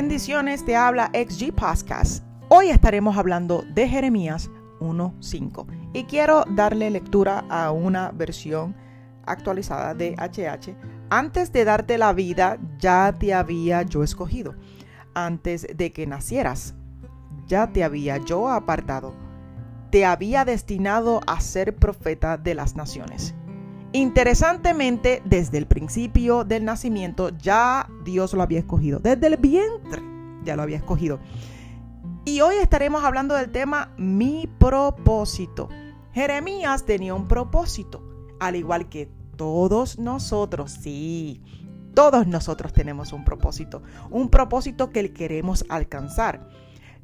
Bendiciones, te habla XG Podcast. Hoy estaremos hablando de Jeremías 1.5 y quiero darle lectura a una versión actualizada de HH. Antes de darte la vida, ya te había yo escogido. Antes de que nacieras, ya te había yo apartado. Te había destinado a ser profeta de las naciones. Interesantemente, desde el principio del nacimiento ya Dios lo había escogido. Desde el vientre ya lo había escogido. Y hoy estaremos hablando del tema mi propósito. Jeremías tenía un propósito, al igual que todos nosotros, sí, todos nosotros tenemos un propósito, un propósito que queremos alcanzar.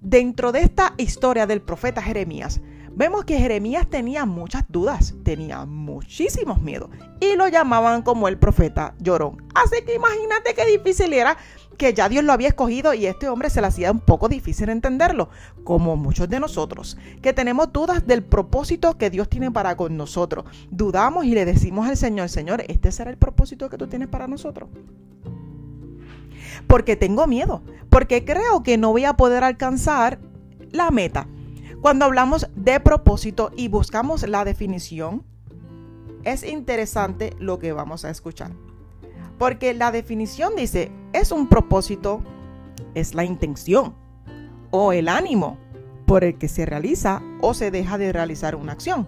Dentro de esta historia del profeta Jeremías, vemos que Jeremías tenía muchas dudas, tenía muchísimos miedos y lo llamaban como el profeta llorón. Así que imagínate qué difícil era que ya Dios lo había escogido y este hombre se le hacía un poco difícil entenderlo, como muchos de nosotros, que tenemos dudas del propósito que Dios tiene para con nosotros. Dudamos y le decimos al Señor, Señor, ¿este será el propósito que tú tienes para nosotros? Porque tengo miedo, porque creo que no voy a poder alcanzar la meta. Cuando hablamos de propósito y buscamos la definición, es interesante lo que vamos a escuchar. Porque la definición dice, es un propósito, es la intención o el ánimo por el que se realiza o se deja de realizar una acción.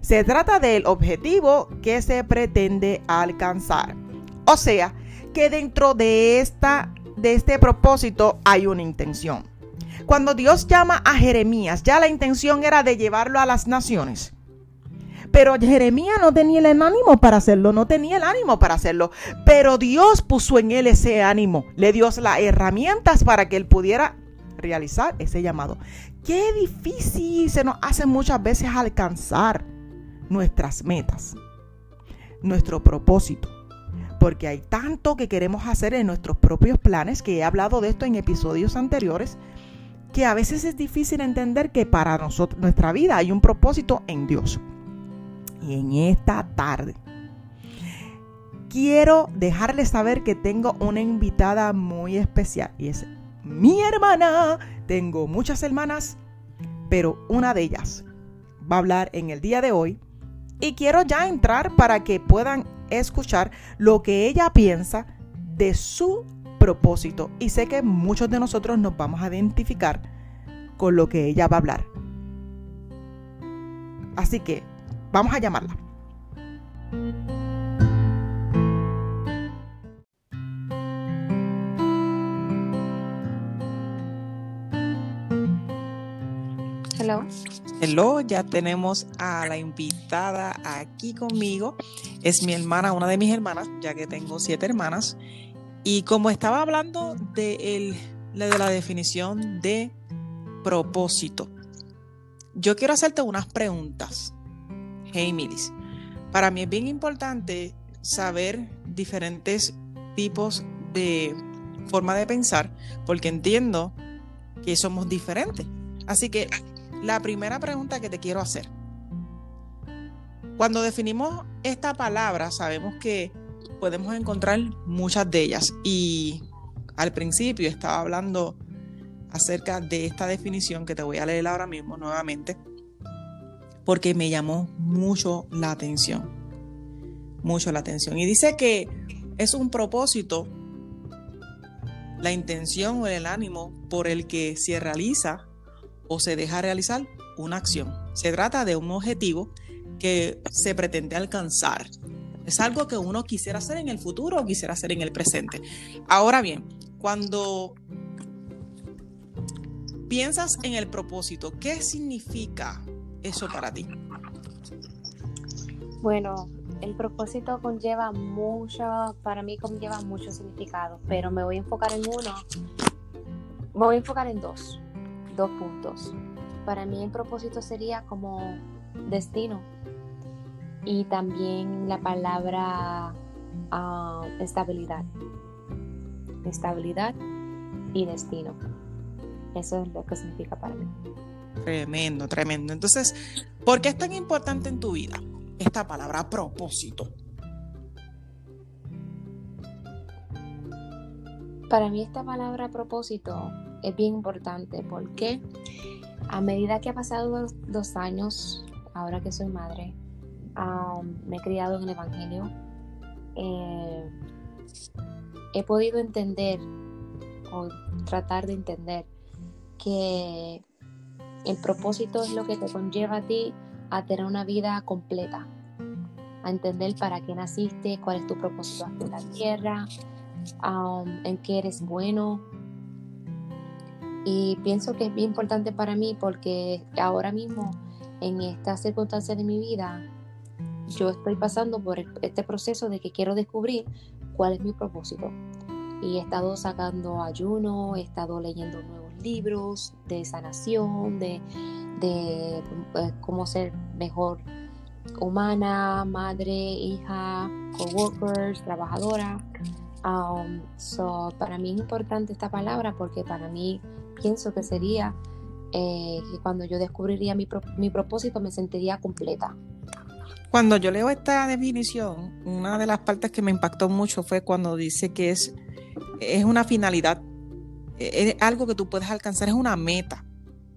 Se trata del objetivo que se pretende alcanzar. O sea, que dentro de, esta, de este propósito hay una intención. Cuando Dios llama a Jeremías, ya la intención era de llevarlo a las naciones. Pero Jeremías no tenía el ánimo para hacerlo, no tenía el ánimo para hacerlo. Pero Dios puso en él ese ánimo, le dio las herramientas para que él pudiera realizar ese llamado. Qué difícil se nos hace muchas veces alcanzar nuestras metas, nuestro propósito. Porque hay tanto que queremos hacer en nuestros propios planes, que he hablado de esto en episodios anteriores, que a veces es difícil entender que para nosotros, nuestra vida hay un propósito en Dios. Y en esta tarde quiero dejarles saber que tengo una invitada muy especial y es mi hermana. Tengo muchas hermanas, pero una de ellas va a hablar en el día de hoy y quiero ya entrar para que puedan escuchar lo que ella piensa de su propósito y sé que muchos de nosotros nos vamos a identificar con lo que ella va a hablar. Así que vamos a llamarla. Hello. Hello, ya tenemos a la invitada aquí conmigo. Es mi hermana, una de mis hermanas, ya que tengo siete hermanas. Y como estaba hablando de, de la definición de propósito, yo quiero hacerte unas preguntas. Hey, Milis. Para mí es bien importante saber diferentes tipos de forma de pensar, porque entiendo que somos diferentes. Así que la primera pregunta que te quiero hacer. Cuando definimos esta palabra, sabemos que podemos encontrar muchas de ellas. Y al principio estaba hablando acerca de esta definición que te voy a leer ahora mismo nuevamente, porque me llamó mucho la atención. Mucho la atención. Y dice que es un propósito, la intención o el ánimo por el que se realiza o se deja realizar una acción. Se trata de un objetivo que se pretende alcanzar. Es algo que uno quisiera hacer en el futuro o quisiera hacer en el presente. Ahora bien, cuando piensas en el propósito, ¿qué significa eso para ti? Bueno, el propósito conlleva mucho, para mí conlleva mucho significado, pero me voy a enfocar en uno, me voy a enfocar en dos, dos puntos. Para mí el propósito sería como destino y también la palabra ah, estabilidad, estabilidad y destino. Eso es lo que significa para mí. Tremendo, tremendo. Entonces, ¿por qué es tan importante en tu vida esta palabra propósito? Para mí esta palabra propósito es bien importante porque a medida que ha pasado dos, años, ahora que soy madre, me he criado en el Evangelio, eh, he podido entender o tratar de entender que el propósito es lo que te conlleva a ti a tener una vida completa, a entender para qué naciste, cuál es tu propósito aquí en la tierra, um, en qué eres bueno. Y pienso que es bien importante para mí porque ahora mismo, en estas circunstancias de mi vida, yo estoy pasando por este proceso de que quiero descubrir cuál es mi propósito. Y he estado sacando ayuno, he estado leyendo nuevos libros de sanación, de, de eh, cómo ser mejor humana, madre, hija, coworkers, trabajadora. Um, so, para mí es importante esta palabra porque para mí pienso que sería eh, que cuando yo descubriría mi, mi propósito me sentiría completa. Cuando yo leo esta definición, una de las partes que me impactó mucho fue cuando dice que es, es una finalidad, es algo que tú puedes alcanzar, es una meta,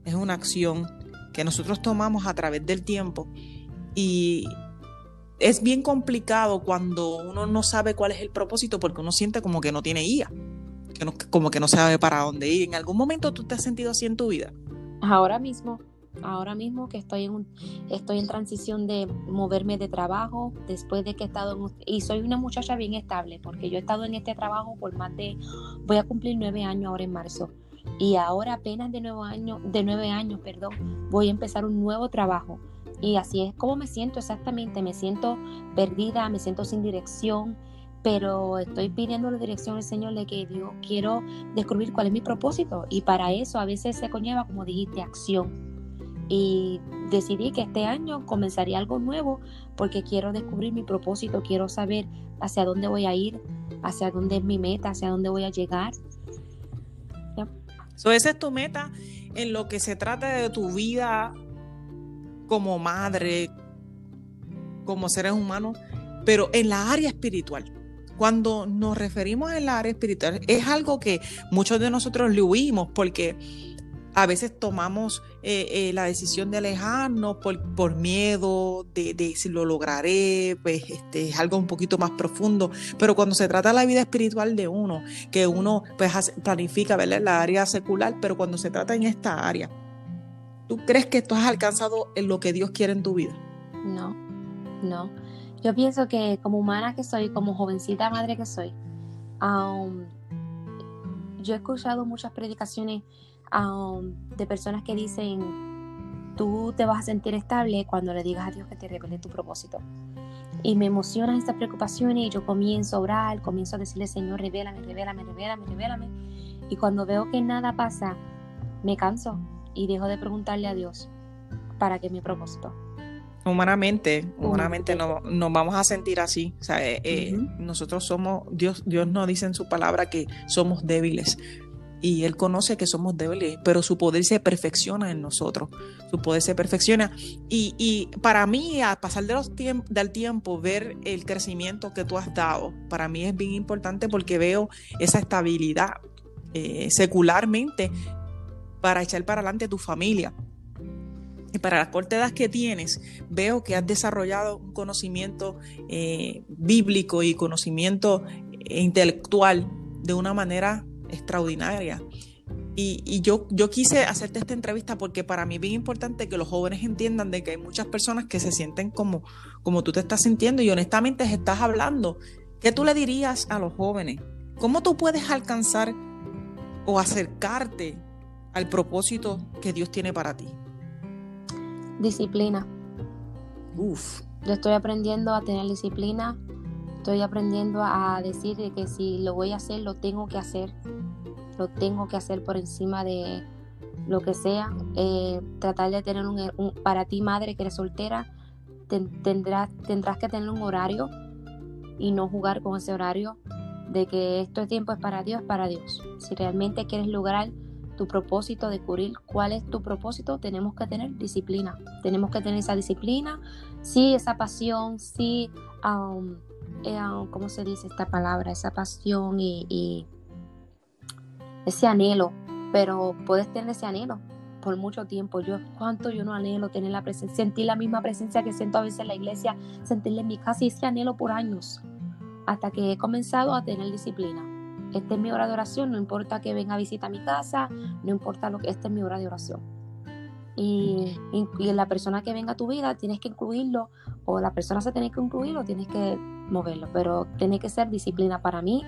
es una acción que nosotros tomamos a través del tiempo y es bien complicado cuando uno no sabe cuál es el propósito porque uno siente como que no tiene guía, que como que no sabe para dónde ir. ¿En algún momento tú te has sentido así en tu vida? Ahora mismo, ahora mismo que estoy en, estoy en transición de moverme de trabajo después de que he estado en, y soy una muchacha bien estable porque yo he estado en este trabajo por más de, voy a cumplir nueve años ahora en marzo. Y ahora apenas de nueve años, de nueve años, perdón, voy a empezar un nuevo trabajo. Y así es como me siento exactamente, me siento perdida, me siento sin dirección, pero estoy pidiendo la dirección al Señor de que Dios quiero descubrir cuál es mi propósito. Y para eso a veces se conlleva, como dijiste, acción. Y decidí que este año comenzaría algo nuevo porque quiero descubrir mi propósito, quiero saber hacia dónde voy a ir, hacia dónde es mi meta, hacia dónde voy a llegar. So, esa es tu meta en lo que se trata de tu vida como madre, como seres humanos, pero en la área espiritual. Cuando nos referimos en la área espiritual, es algo que muchos de nosotros le huimos porque a veces tomamos eh, eh, la decisión de alejarnos por, miedo, de, si lo lograré, pues este, es algo un poquito más profundo. Pero cuando se trata de la vida espiritual de uno, que uno pues, planifica ¿verdad? la área secular, pero cuando se trata en esta área, ¿Tú crees que tú has alcanzado en lo que Dios quiere en tu vida? No, no. Yo pienso que como humana que soy, como jovencita madre que soy, um, yo he escuchado muchas predicaciones um, de personas que dicen, tú te vas a sentir estable cuando le digas a Dios que te revele tu propósito. Y me emocionan estas preocupaciones y yo comienzo a orar, comienzo a decirle, Señor, revélame, revélame, revélame, revélame. Y cuando veo que nada pasa, me canso y dejo de preguntarle a Dios para qué mi propósito. Humanamente, humanamente no, nos vamos a sentir así. O sea, eh, eh, nosotros somos, Dios, Dios nos dice en su palabra que somos débiles. Y Él conoce que somos débiles, pero su poder se perfecciona en nosotros. Su poder se perfecciona. Y, y para mí, a pasar de los del tiempo, ver el crecimiento que tú has dado, para mí es bien importante porque veo esa estabilidad. Eh, secularmente para echar para adelante tu familia. Y para la corta que tienes, veo que has desarrollado un conocimiento eh, bíblico y conocimiento intelectual de una manera extraordinaria. Y, yo, yo quise hacerte esta entrevista porque para mí es bien importante que los jóvenes entiendan de que hay muchas personas que se sienten como, como tú te estás sintiendo y honestamente estás hablando. ¿Qué tú le dirías a los jóvenes? ¿Cómo tú puedes alcanzar o acercarte al propósito que Dios tiene para ti? Disciplina. Uf. Yo estoy aprendiendo a tener disciplina. Estoy aprendiendo a decir que si lo voy a hacer, lo tengo que hacer. Lo tengo que hacer por encima de lo que sea. Eh, tratar de tener un, para ti, madre que eres soltera, tendrás, tendrás que tener un horario y no jugar con ese horario de que esto es tiempo es para Dios, para Dios. Si realmente quieres lograr tu propósito, descubrir cuál es tu propósito, tenemos que tener disciplina. Tenemos que tener esa disciplina, sí, esa pasión, sí, um, eh, um, ¿cómo se dice esta palabra? Esa pasión y, ese anhelo, pero puedes tener ese anhelo por mucho tiempo. Yo, cuánto yo no anhelo tener la presencia, sentir la misma presencia que siento a veces en la iglesia, sentirla en mi casa y ese anhelo por años, hasta que he comenzado a tener disciplina. Esta es mi hora de oración, no importa que venga a visitar mi casa, no importa lo que, esta es mi hora de oración. Y, y, la persona que venga a tu vida tienes que incluirlo, o la persona se tiene que incluirlo, tienes que moverlo, pero tiene que ser disciplina para mí,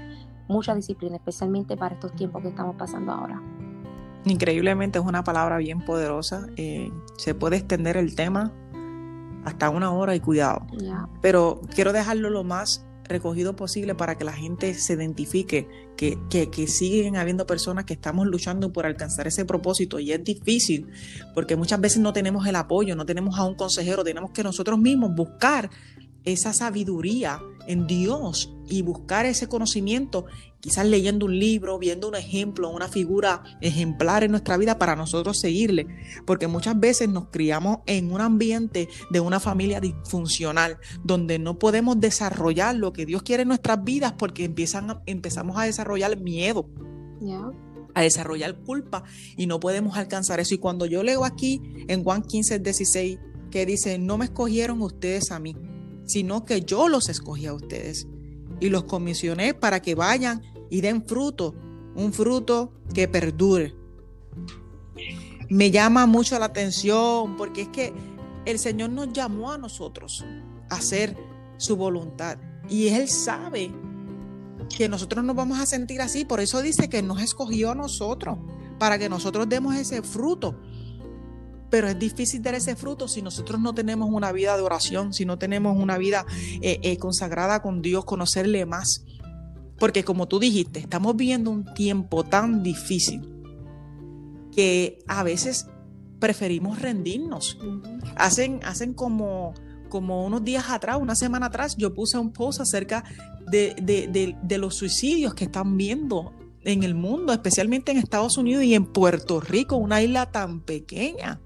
mucha disciplina, especialmente para estos tiempos que estamos pasando ahora. Increíblemente es una palabra bien poderosa, eh, se puede extender el tema hasta una hora y cuidado, pero quiero dejarlo lo más recogido posible para que la gente se identifique que, que, siguen habiendo personas que estamos luchando por alcanzar ese propósito y es difícil porque muchas veces no tenemos el apoyo, no tenemos a un consejero, tenemos que nosotros mismos buscar esa sabiduría en Dios y buscar ese conocimiento, quizás leyendo un libro, viendo un ejemplo, una figura ejemplar en nuestra vida para nosotros seguirle, porque muchas veces nos criamos en un ambiente de una familia disfuncional, donde no podemos desarrollar lo que Dios quiere en nuestras vidas porque empiezan, empezamos a desarrollar miedo. a desarrollar culpa y no podemos alcanzar eso. Y cuando yo leo aquí en Juan 15, 16, que dice, no me escogieron ustedes a mí, sino que yo los escogí a ustedes y los comisioné para que vayan y den fruto, un fruto que perdure. Me llama mucho la atención porque es que el Señor nos llamó a nosotros a hacer su voluntad y Él sabe que nosotros nos vamos a sentir así, por eso dice que nos escogió a nosotros para que nosotros demos ese fruto pero es difícil dar ese fruto si nosotros no tenemos una vida de oración, si no tenemos una vida eh, eh, consagrada con Dios, conocerle más. Porque como tú dijiste, estamos viviendo un tiempo tan difícil que a veces preferimos rendirnos. Hacen, hacen como, como unos días atrás, una semana atrás, yo puse un post acerca de, de los suicidios que están viendo en el mundo, especialmente en Estados Unidos y en Puerto Rico, una isla tan pequeña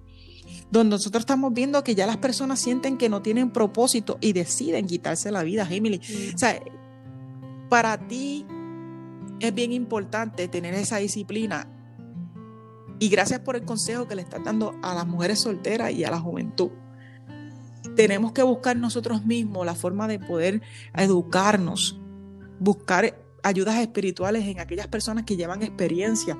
donde nosotros estamos viendo que ya las personas sienten que no tienen propósito y deciden quitarse la vida, Emily. O sea, para ti es bien importante tener esa disciplina. Y gracias por el consejo que le estás dando a las mujeres solteras y a la juventud. Tenemos que buscar nosotros mismos la forma de poder educarnos, buscar ayudas espirituales en aquellas personas que llevan experiencia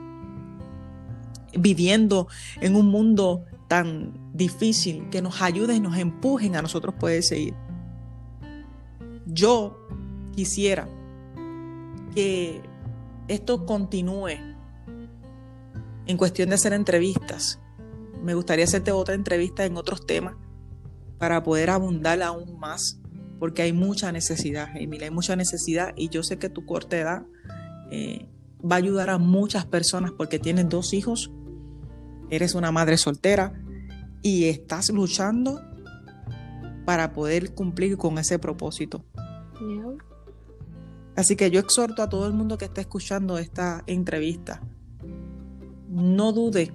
viviendo en un mundo tan difícil que nos ayuden y nos empujen a nosotros poder seguir. Yo quisiera que esto continúe en cuestión de hacer entrevistas. Me gustaría hacerte otra entrevista en otros temas para poder abundar aún más, porque hay mucha necesidad, Emily, hay mucha necesidad y yo sé que tu corta edad eh, va a ayudar a muchas personas porque tienes dos hijos eres una madre soltera y estás luchando para poder cumplir con ese propósito. Así que yo exhorto a todo el mundo que esté escuchando esta entrevista, no dude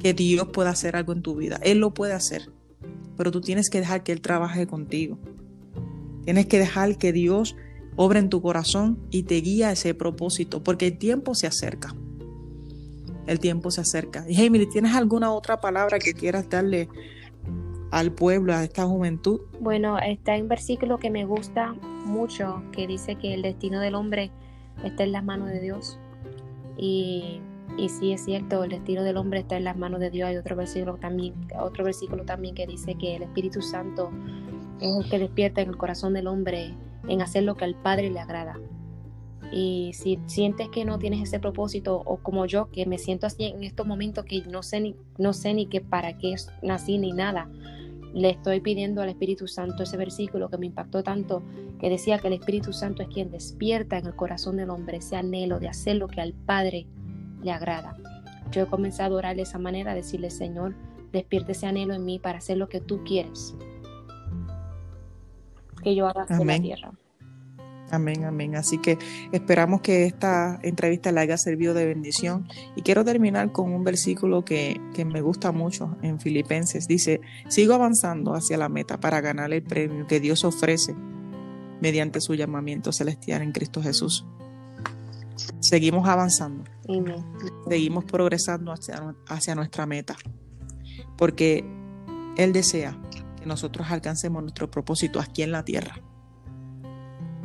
que Dios pueda hacer algo en tu vida. Él lo puede hacer, pero tú tienes que dejar que Él trabaje contigo. Tienes que dejar que Dios obre en tu corazón y te guíe a ese propósito, porque el tiempo se acerca el tiempo se acerca. Y Emily, ¿tienes alguna otra palabra que quieras darle al pueblo, a esta juventud? Bueno, está en versículo que me gusta mucho, que dice que el destino del hombre está en las manos de Dios. Y, y sí es cierto, el destino del hombre está en las manos de Dios. Hay otro versículo también, otro versículo también que dice que el Espíritu Santo es el que despierta en el corazón del hombre en hacer lo que al Padre le agrada. Y si sientes que no tienes ese propósito, o como yo, que me siento así en estos momentos que no sé ni, no sé ni que para qué nací ni nada, le estoy pidiendo al Espíritu Santo ese versículo que me impactó tanto, que decía que el Espíritu Santo es quien despierta en el corazón del hombre ese anhelo de hacer lo que al Padre le agrada. Yo he comenzado a orar de esa manera, a decirle, Señor, despierte ese anhelo en mí para hacer lo que tú quieres. Que yo haga en la tierra. Amén, amén. Así que esperamos que esta entrevista le haya servido de bendición. Y quiero terminar con un versículo que, que, me gusta mucho en Filipenses. Dice, sigo avanzando hacia la meta para ganar el premio que Dios ofrece mediante su llamamiento celestial en Cristo Jesús. seguimos avanzando. Amén. Seguimos progresando hacia, hacia nuestra meta. Porque Él desea que nosotros alcancemos nuestro propósito aquí en la tierra.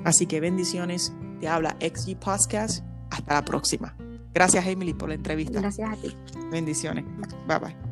Así que bendiciones. Te habla XG Podcast. Hasta la próxima. Gracias, Emily, por la entrevista. Gracias a ti. Bendiciones. Bye bye.